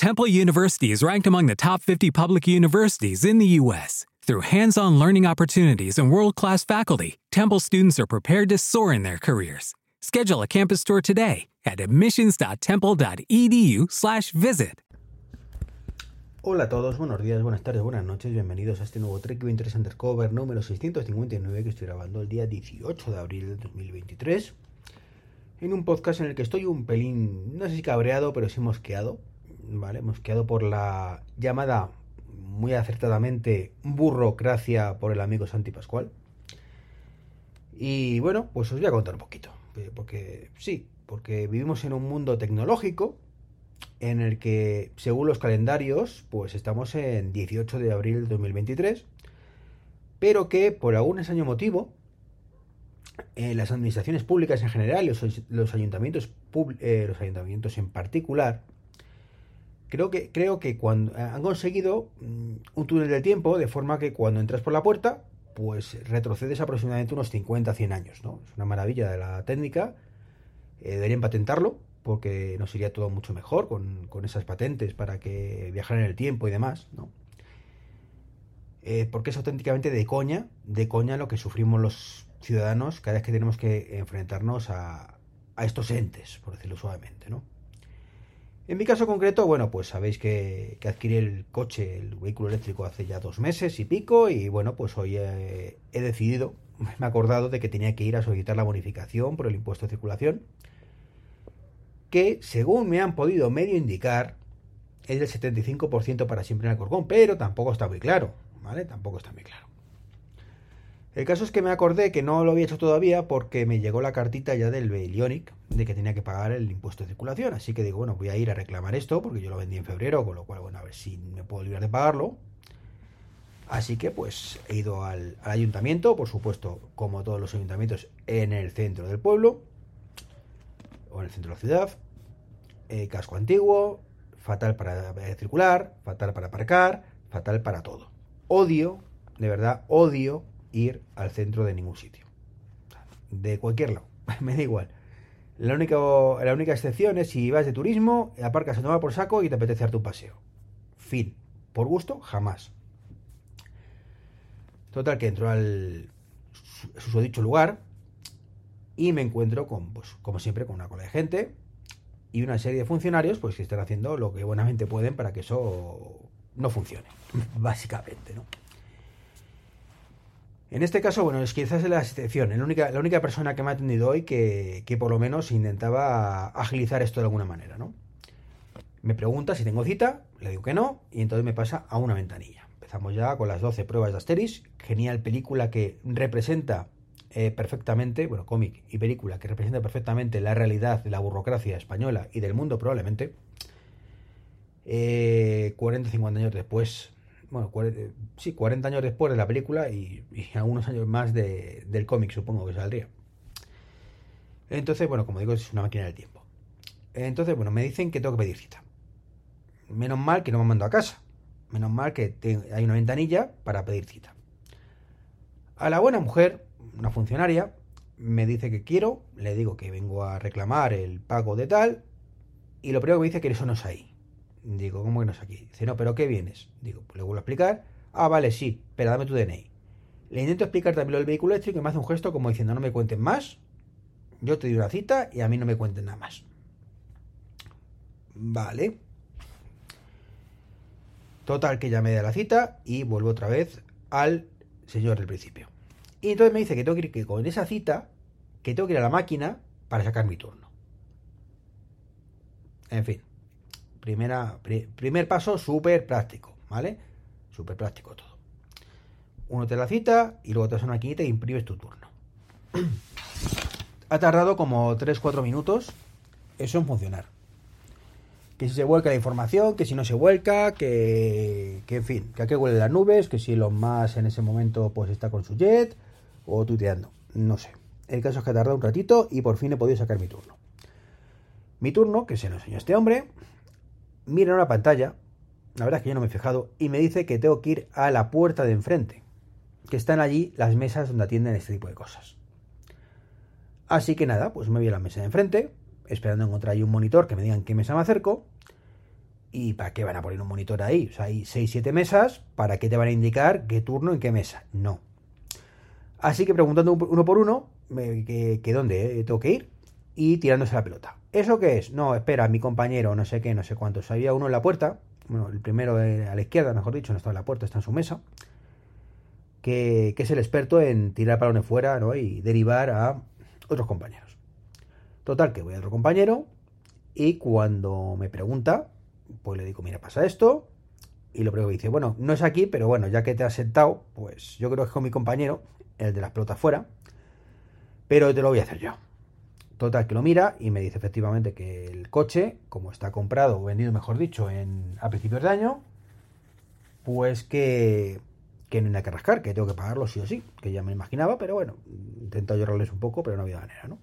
Temple University is ranked among the top 50 public universities in the U.S. Through hands on learning opportunities and world class faculty, Temple students are prepared to soar in their careers. Schedule a campus tour today at admissions.temple.edu/slash visit. Hola a todos, buenos días, buenas tardes, buenas noches, bienvenidos a este nuevo Trek 23 Undercover número 659 que estoy grabando el día 18 de abril de 2023 en un podcast en el que estoy un pelín, no sé si cabreado, pero sí mosqueado, ¿vale? Mosqueado por la llamada muy acertadamente burrocracia por el amigo Santi Pascual. Y bueno, pues os voy a contar un poquito, eh, porque sí, porque vivimos en un mundo tecnológico en el que, según los calendarios, pues estamos en 18 de abril de 2023, pero que por algún extraño motivo, en las administraciones públicas en general, los, los ayuntamientos, eh, los ayuntamientos en particular, creo que, creo que cuando han conseguido mm, un túnel del tiempo de forma que cuando entras por la puerta, pues retrocedes aproximadamente unos 50, 100 años, ¿no? Es una maravilla de la técnica, eh, deberían patentarlo, porque nos iría todo mucho mejor con, con, esas patentes para que viajaran en el tiempo y demás, ¿no? Eh, porque es auténticamente de coña, de coña lo que sufrimos los ciudadanos cada vez que tenemos que enfrentarnos a, a estos entes, por decirlo suavemente, ¿no? En mi caso concreto, bueno, pues sabéis que, adquirí el coche, el vehículo eléctrico hace ya dos meses y pico y bueno, pues hoy he, he decidido, me he acordado de que tenía que ir a solicitar la bonificación por el impuesto de circulación que, según me han podido medio indicar, es del 75% para siempre en Alcorcón, pero tampoco está muy claro, ¿vale? Tampoco está muy claro. El caso es que me acordé que no lo había hecho todavía porque me llegó la cartita ya del Belionic de que tenía que pagar el impuesto de circulación. Así que digo, bueno, voy a ir a reclamar esto porque yo lo vendí en febrero, con lo cual, bueno, a ver si me puedo librar de pagarlo. Así que pues he ido al, ayuntamiento, por supuesto, como todos los ayuntamientos, en el centro del pueblo o en el centro de la ciudad. Eh, casco antiguo, fatal para eh, circular, fatal para aparcar, fatal para todo. Odio, de verdad, odio ir al centro de ningún sitio. De cualquier lado, me da igual. La única, la única excepción es si vas de turismo, aparcas a tomar por saco y te apetece darte un paseo. Fin. Por gusto, jamás. Total, que entro al susodicho lugar, y me encuentro con, pues, como siempre, con una cola de gente y una serie de funcionarios pues que están haciendo lo que buenamente pueden para que eso no funcione, básicamente, ¿no? En este caso, bueno, es quizás la excepción, la única, persona que me ha atendido hoy que, por lo menos intentaba agilizar esto de alguna manera, ¿no? Me pregunta si tengo cita, le digo que no, y entonces me pasa a una ventanilla. Empezamos ya con las 12 pruebas de Asteris, genial película que representa eh, perfectamente, bueno, cómic y película que representa perfectamente la realidad de la burocracia española y del mundo probablemente, eh, 40 50 años después, bueno, 40, sí, 40 años después de la película y, algunos años más de, del cómic supongo que saldría. Entonces, bueno, como digo, es una máquina del tiempo. Entonces, bueno, me dicen que tengo que pedir cita. Menos mal que no me mando a casa. Menos mal que hay una ventanilla para pedir cita. A la buena mujer una funcionaria me dice que quiero, le digo que vengo a reclamar el pago de tal, y lo primero que me dice que eso no es ahí. Digo, ¿cómo que no es aquí? Dice, no, pero ¿qué vienes? Digo, pues le vuelvo a explicar. Ah, vale, sí, pero dame tu DNI. Le intento explicar también lo del vehículo eléctrico y me hace un gesto como diciendo, no me cuenten más, yo te doy una cita y a mí no me cuenten nada más. Vale. Total, que ya me da la cita y vuelvo otra vez al señor del principio. Y entonces me dice que tengo que ir que con esa cita, que tengo que ir a la máquina para sacar mi turno. En fin, primera, pri, primer paso súper práctico, ¿vale? Súper práctico todo. Uno te la cita y luego te das una maquinita y imprimes tu turno. ha tardado como 3-4 minutos eso en funcionar. Que si se vuelca la información, que si no se vuelca, que, que en fin, que a qué huele las nubes, que si los más en ese momento pues está con su jet, o tuiteando, no sé. El caso es que ha tardado un ratito y por fin he podido sacar mi turno. Mi turno, que se lo enseñó este hombre, mira una pantalla, la verdad es que yo no me he fijado, y me dice que tengo que ir a la puerta de enfrente, que están allí las mesas donde atienden este tipo de cosas. Así que nada, pues me voy a la mesa de enfrente, esperando encontrar ahí un monitor que me digan qué mesa me acerco, ¿Y para qué van a poner un monitor ahí? O sea, hay 6-7 mesas, ¿para qué te van a indicar qué turno en qué mesa? No. Así que preguntando uno por uno, que, dónde eh, tengo que ir y tirándose la pelota. ¿Eso qué es? No, espera, mi compañero, no sé qué, no sé cuántos. Había uno en la puerta, bueno, el primero a la izquierda, mejor dicho, no está en la puerta, está en su mesa, que, es el experto en tirar balones fuera ¿no? y derivar a otros compañeros. Total, que voy a otro compañero y cuando me pregunta, pues le digo, mira, pasa esto. Y lo primero que dice, bueno, no es aquí, pero bueno, ya que te has sentado, pues yo creo que es con mi compañero, el de las pelotas fuera, pero te lo voy a hacer yo. Total, que lo mira y me dice efectivamente que el coche, como está comprado o vendido, mejor dicho, en, a principios de año, pues que, que no hay nada que rascar, que tengo que pagarlo sí o sí, que ya me imaginaba, pero bueno, intento llorarles un poco, pero no había manera, ¿no?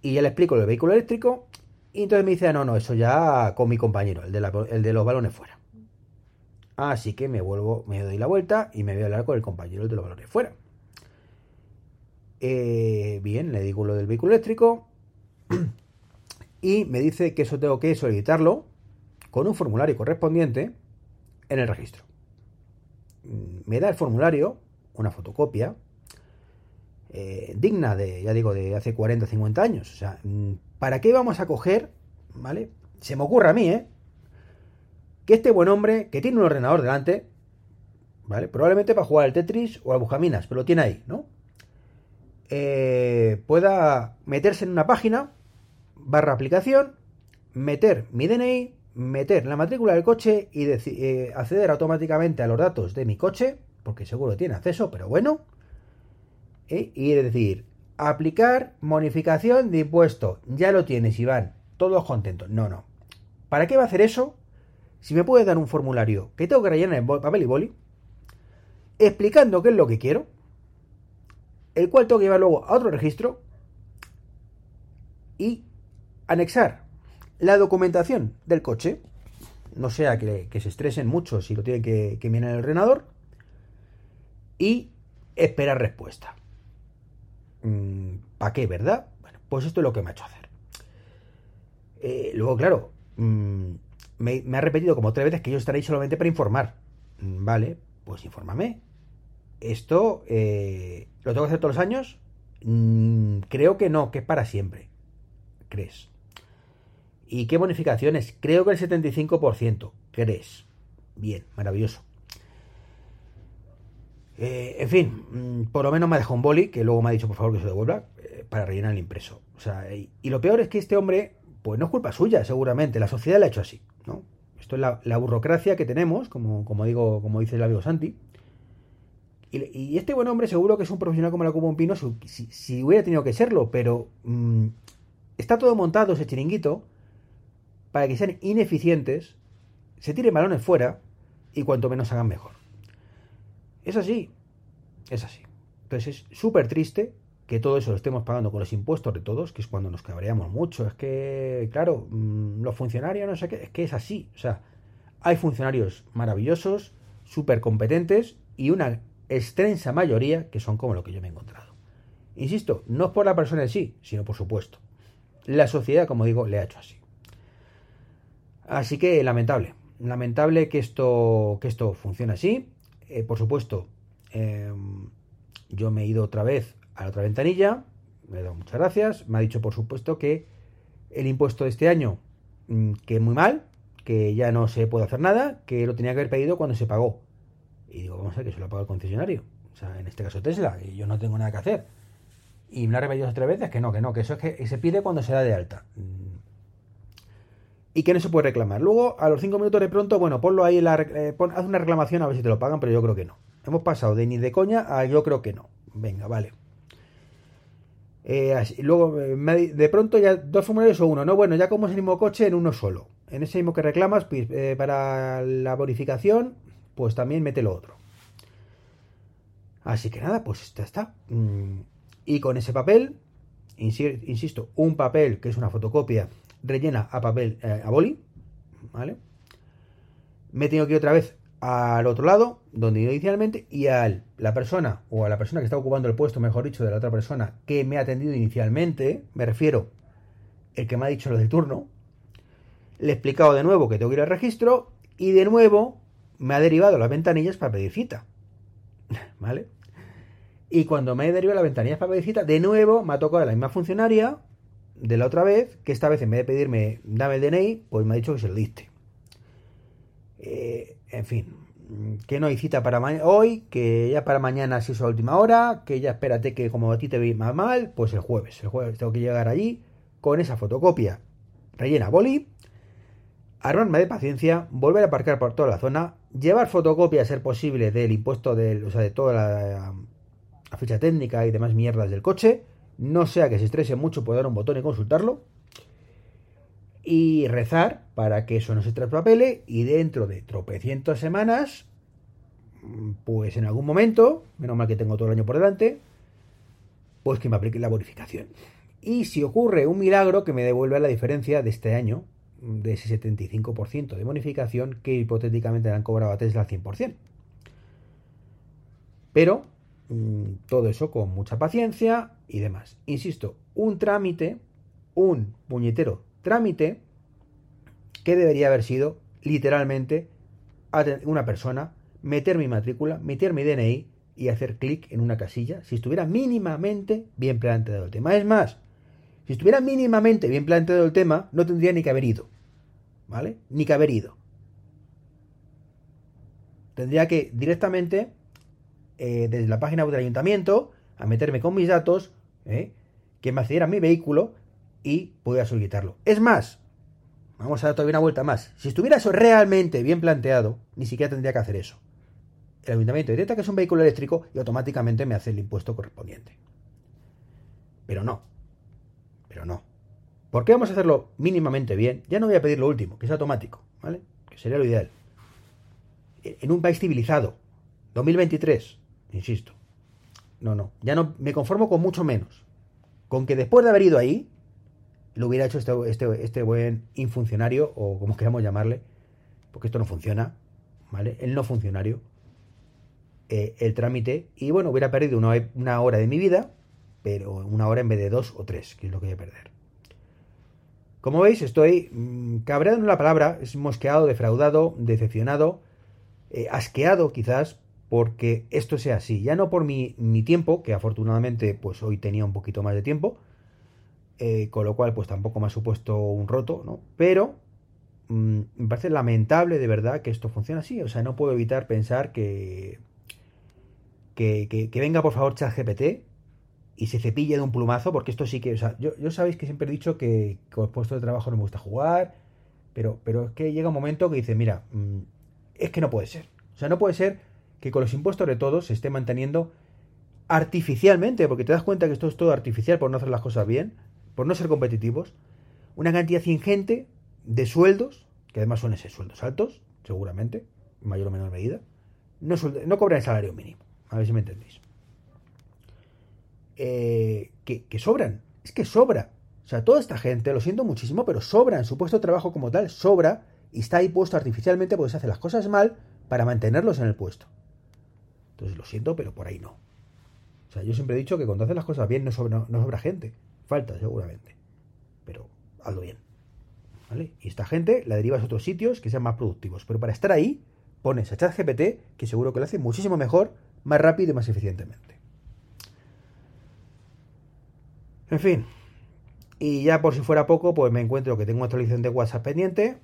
Y ya le explico el vehículo eléctrico y entonces me dice, no, no, eso ya con mi compañero, el de, el de los balones fuera. Así que me vuelvo, me doy la vuelta y me voy a hablar con el compañero de los balones fuera. Eh, bien, le digo lo del vehículo eléctrico y me dice que eso tengo que solicitarlo con un formulario correspondiente en el registro. Mm, me da el formulario, una fotocopia, eh, digna de, ya digo, de hace 40, 50 años. O sea, mm, ¿para qué vamos a coger, ¿vale? Se me ocurre a mí, ¿eh? Que este buen hombre, que tiene un ordenador delante, ¿vale? Probablemente para jugar al Tetris o al Bujaminas, pero lo tiene ahí, ¿no? Eh, pueda meterse en una página, barra aplicación, meter mi DNI, meter la matrícula del coche y eh, acceder automáticamente a los datos de mi coche, porque seguro tiene acceso, pero bueno, ¿eh? y decir, aplicar bonificación de impuesto, ya lo tienes, Iván, todos contentos. No, no. ¿Para qué va a hacer eso? Si me puede dar un formulario que tengo que rellenar en papel y boli, explicando qué es lo que quiero, el cual tengo que llevar luego a otro registro y anexar la documentación del coche, no sea que, se estresen mucho si lo tienen que, que mirar en el ordenador, y esperar respuesta. Mm, ¿Para qué, verdad? Bueno, pues esto es lo que me ha hecho hacer. Eh, luego, claro, mm, me, ha repetido como tres veces que yo estaré ahí solamente para informar. Mm, vale, pues infórmame. Esto eh, lo tengo que hacer todos los años. creo que no, que es para siempre. ¿Crees? ¿Y qué bonificaciones? Creo que el 75%. ¿Crees? Bien, maravilloso. Eh, en fin, mm, por lo menos me dejado un boli, que luego me ha dicho por favor que se devuelva, eh, para rellenar el impreso. O sea, y, lo peor es que este hombre, pues no es culpa suya, seguramente, la sociedad le ha hecho así, ¿no? Esto es la, burocracia que tenemos, como, como, digo, como dice el amigo Santi. Y, este buen hombre seguro que es un profesional como la un Pino, si, hubiera tenido que serlo, pero mm, está todo montado ese chiringuito para que sean ineficientes, se tiren balones fuera y cuanto menos hagan mejor. Es así. Es así. Entonces es súper triste que todo eso lo estemos pagando con los impuestos de todos, que es cuando nos cabreamos mucho. Es que, claro, mm, los funcionarios, no sé qué, es que es así. O sea, hay funcionarios maravillosos, súper competentes y una extensa mayoría que son como lo que yo me he encontrado. Insisto, no es por la persona en sí, sino por supuesto. La sociedad, como digo, le ha hecho así. Así que lamentable. Lamentable que esto, que esto funcione así. Eh, por supuesto, em, yo me he ido otra vez a la otra ventanilla, me he dado muchas gracias, me ha dicho por supuesto que el impuesto de este año, mm, que muy mal, que ya no se puede hacer nada, que lo tenía que haber pedido cuando se pagó. Y digo, vamos a ver que se lo ha pagado el concesionario. O sea, en este caso Tesla, y yo no tengo nada que hacer. Y me ha repetido tres veces que no, que no, que eso es que se pide cuando se da de alta. Mm, y que no se puede reclamar. Luego, a los 5 minutos de pronto, bueno, ponlo ahí, la, eh, haz una reclamación a ver si te lo pagan, pero yo creo que no. Hemos pasado de ni de coña a yo creo que no. Venga, vale. Eh, luego, eh, de pronto ya dos formularios o uno, ¿no? Bueno, ya como es el mismo coche en uno solo. En ese mismo que reclamas pues, para la bonificación, pues también mete lo otro. Así que nada, pues ya está. Mm, y con ese papel, insisto, un papel que es una fotocopia rellena a papel, eh, a boli, ¿vale? Me tengo que ir otra vez al otro lado, donde inicialmente, y a la persona, o a la persona que está ocupando el puesto, mejor dicho, de la otra persona que me ha atendido inicialmente, me refiero, el que me ha dicho lo del turno, Le he explicado de nuevo que tengo que ir al registro y de nuevo me ha derivado las ventanillas para pedir cita. ¿Vale? Y cuando me he derivado las ventanillas para pedir cita, de nuevo me ha tocado la misma funcionaria de la otra vez, que esta vez en vez de pedirme dame el DNI, pues me ha dicho que se lo diste. Eh, en fin, que no hay cita para hoy, que ya para mañana si es a última hora, que ya espérate que como a ti te veis más mal, pues el jueves. El jueves tengo que llegar allí con esa fotocopia rellena boli, armarme de paciencia, volver a aparcar por toda la zona, llevar fotocopia a ser posible del impuesto del, o sea, de toda la, ficha técnica y demás mierdas del coche, no sea que se estrese mucho, pueda dar un botón y consultarlo y rezar para que eso no se traspapele y dentro de tropecientas semanas, pues en algún momento, menos mal que tengo todo el año por delante, pues que me aplique la bonificación. Y si ocurre un milagro que me devuelva la diferencia de este año, de ese 75% de bonificación que hipotéticamente le han cobrado a Tesla al 100%. Pero mm, todo eso con mucha paciencia y demás. Insisto, un trámite, un puñetero trámite que debería haber sido literalmente una persona meter mi matrícula, meter mi DNI y hacer clic en una casilla si estuviera mínimamente bien planteado el tema. Es más, si estuviera mínimamente bien planteado el tema, no tendría ni que haber ido. ¿Vale? Ni que haber ido. Tendría que directamente, eh, desde la página web del ayuntamiento, a meterme con mis datos, ¿eh? que me accediera a mi vehículo y pudiera solicitarlo. Es más, vamos a dar todavía una vuelta más. Si estuviera eso realmente bien planteado, ni siquiera tendría que hacer eso. El ayuntamiento detecta que es un vehículo eléctrico y automáticamente me hace el impuesto correspondiente. Pero no. Pero no. ¿Por qué vamos a hacerlo mínimamente bien? Ya no voy a pedir lo último, que es automático, ¿vale? Que sería lo ideal. En un país civilizado, 2023, insisto. No, no. Ya no me conformo con mucho menos. Con que después de haber ido ahí, lo hubiera hecho este, este, este, buen infuncionario, o como queramos llamarle, porque esto no funciona, ¿vale? El no funcionario, eh, el trámite, y bueno, hubiera perdido una, hora de mi vida, pero una hora en vez de dos o tres, que es lo que voy a perder. Como veis, estoy mmm, cabreado en la palabra, es mosqueado, defraudado, decepcionado, eh, asqueado quizás, porque esto sea así. Ya no por mi, mi, tiempo, que afortunadamente pues hoy tenía un poquito más de tiempo, eh, con lo cual pues tampoco me ha supuesto un roto, ¿no? Pero mmm, me parece lamentable de verdad que esto funcione así, o sea, no puedo evitar pensar que, que, que, que venga por favor ChatGPT y se cepille de un plumazo, porque esto sí que, o sea, yo, yo sabéis que siempre he dicho que con puestos de trabajo no me gusta jugar, pero, pero es que llega un momento que dice, mira, mmm, es que no puede ser, o sea, no puede ser que con los impuestos de todos se esté manteniendo artificialmente, porque te das cuenta que esto es todo artificial por no hacer las cosas bien, por no ser competitivos, una cantidad ingente de sueldos, que además suelen ser sueldos altos, seguramente, en mayor o menor medida, no, no cobran salario mínimo, a ver si me entendéis. Eh, que, sobran, es que sobra. O sea, toda esta gente, lo siento muchísimo, pero sobra en su puesto de trabajo como tal, sobra y está ahí puesto artificialmente porque se hace las cosas mal para mantenerlos en el puesto. Entonces lo siento, pero por ahí no. O sea, yo siempre he dicho que cuando haces las cosas bien no sobra, no sobra gente. Falta, seguramente. Pero hazlo bien. ¿Vale? Y esta gente la derivas a otros sitios que sean más productivos. Pero para estar ahí, pones a ChatGPT, que seguro que lo hace muchísimo mejor, más rápido y más eficientemente. En fin. Y ya por si fuera poco, pues me encuentro que tengo una actualización de WhatsApp pendiente.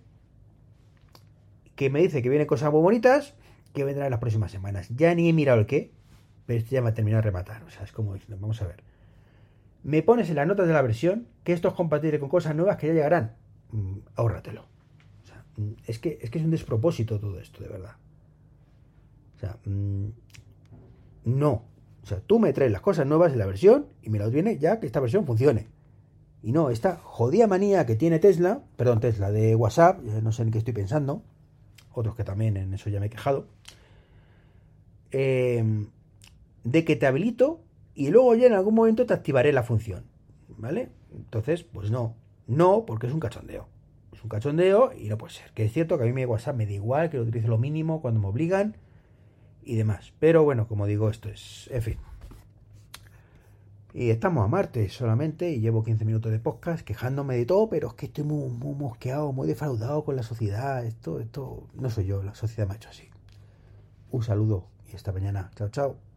Que me dice que vienen cosas muy bonitas. Que vendrán en las próximas semanas. Ya ni he mirado el qué. Pero esto ya me ha terminado de rematar. O sea, es como diciendo, vamos a ver me pones en las notas de la versión que esto es compatible con cosas nuevas que ya llegarán. Mm, ahórratelo. O sea, mm, es, que, es que es un despropósito todo esto, de verdad. O sea, mm, no. O sea, tú me traes las cosas nuevas de la versión y me las viene ya que esta versión funcione. Y no, esta jodida manía que tiene Tesla, perdón, Tesla, de WhatsApp, no sé en qué estoy pensando, otros que también en eso ya me he quejado, eh, de que te habilito y luego ya en algún momento te activaré la función. ¿Vale? Entonces, pues no. No, porque es un cachondeo. Es un cachondeo y no puede ser. Que es cierto que a mí mi WhatsApp me da igual, que lo utilice lo mínimo cuando me obligan y demás. Pero bueno, como digo, esto es. En fin. Y estamos a martes solamente y llevo 15 minutos de podcast quejándome de todo, pero es que estoy muy, muy mosqueado, muy defraudado con la sociedad. Esto, esto no soy yo, la sociedad me ha hecho así. Un saludo y hasta mañana. Chao, chao.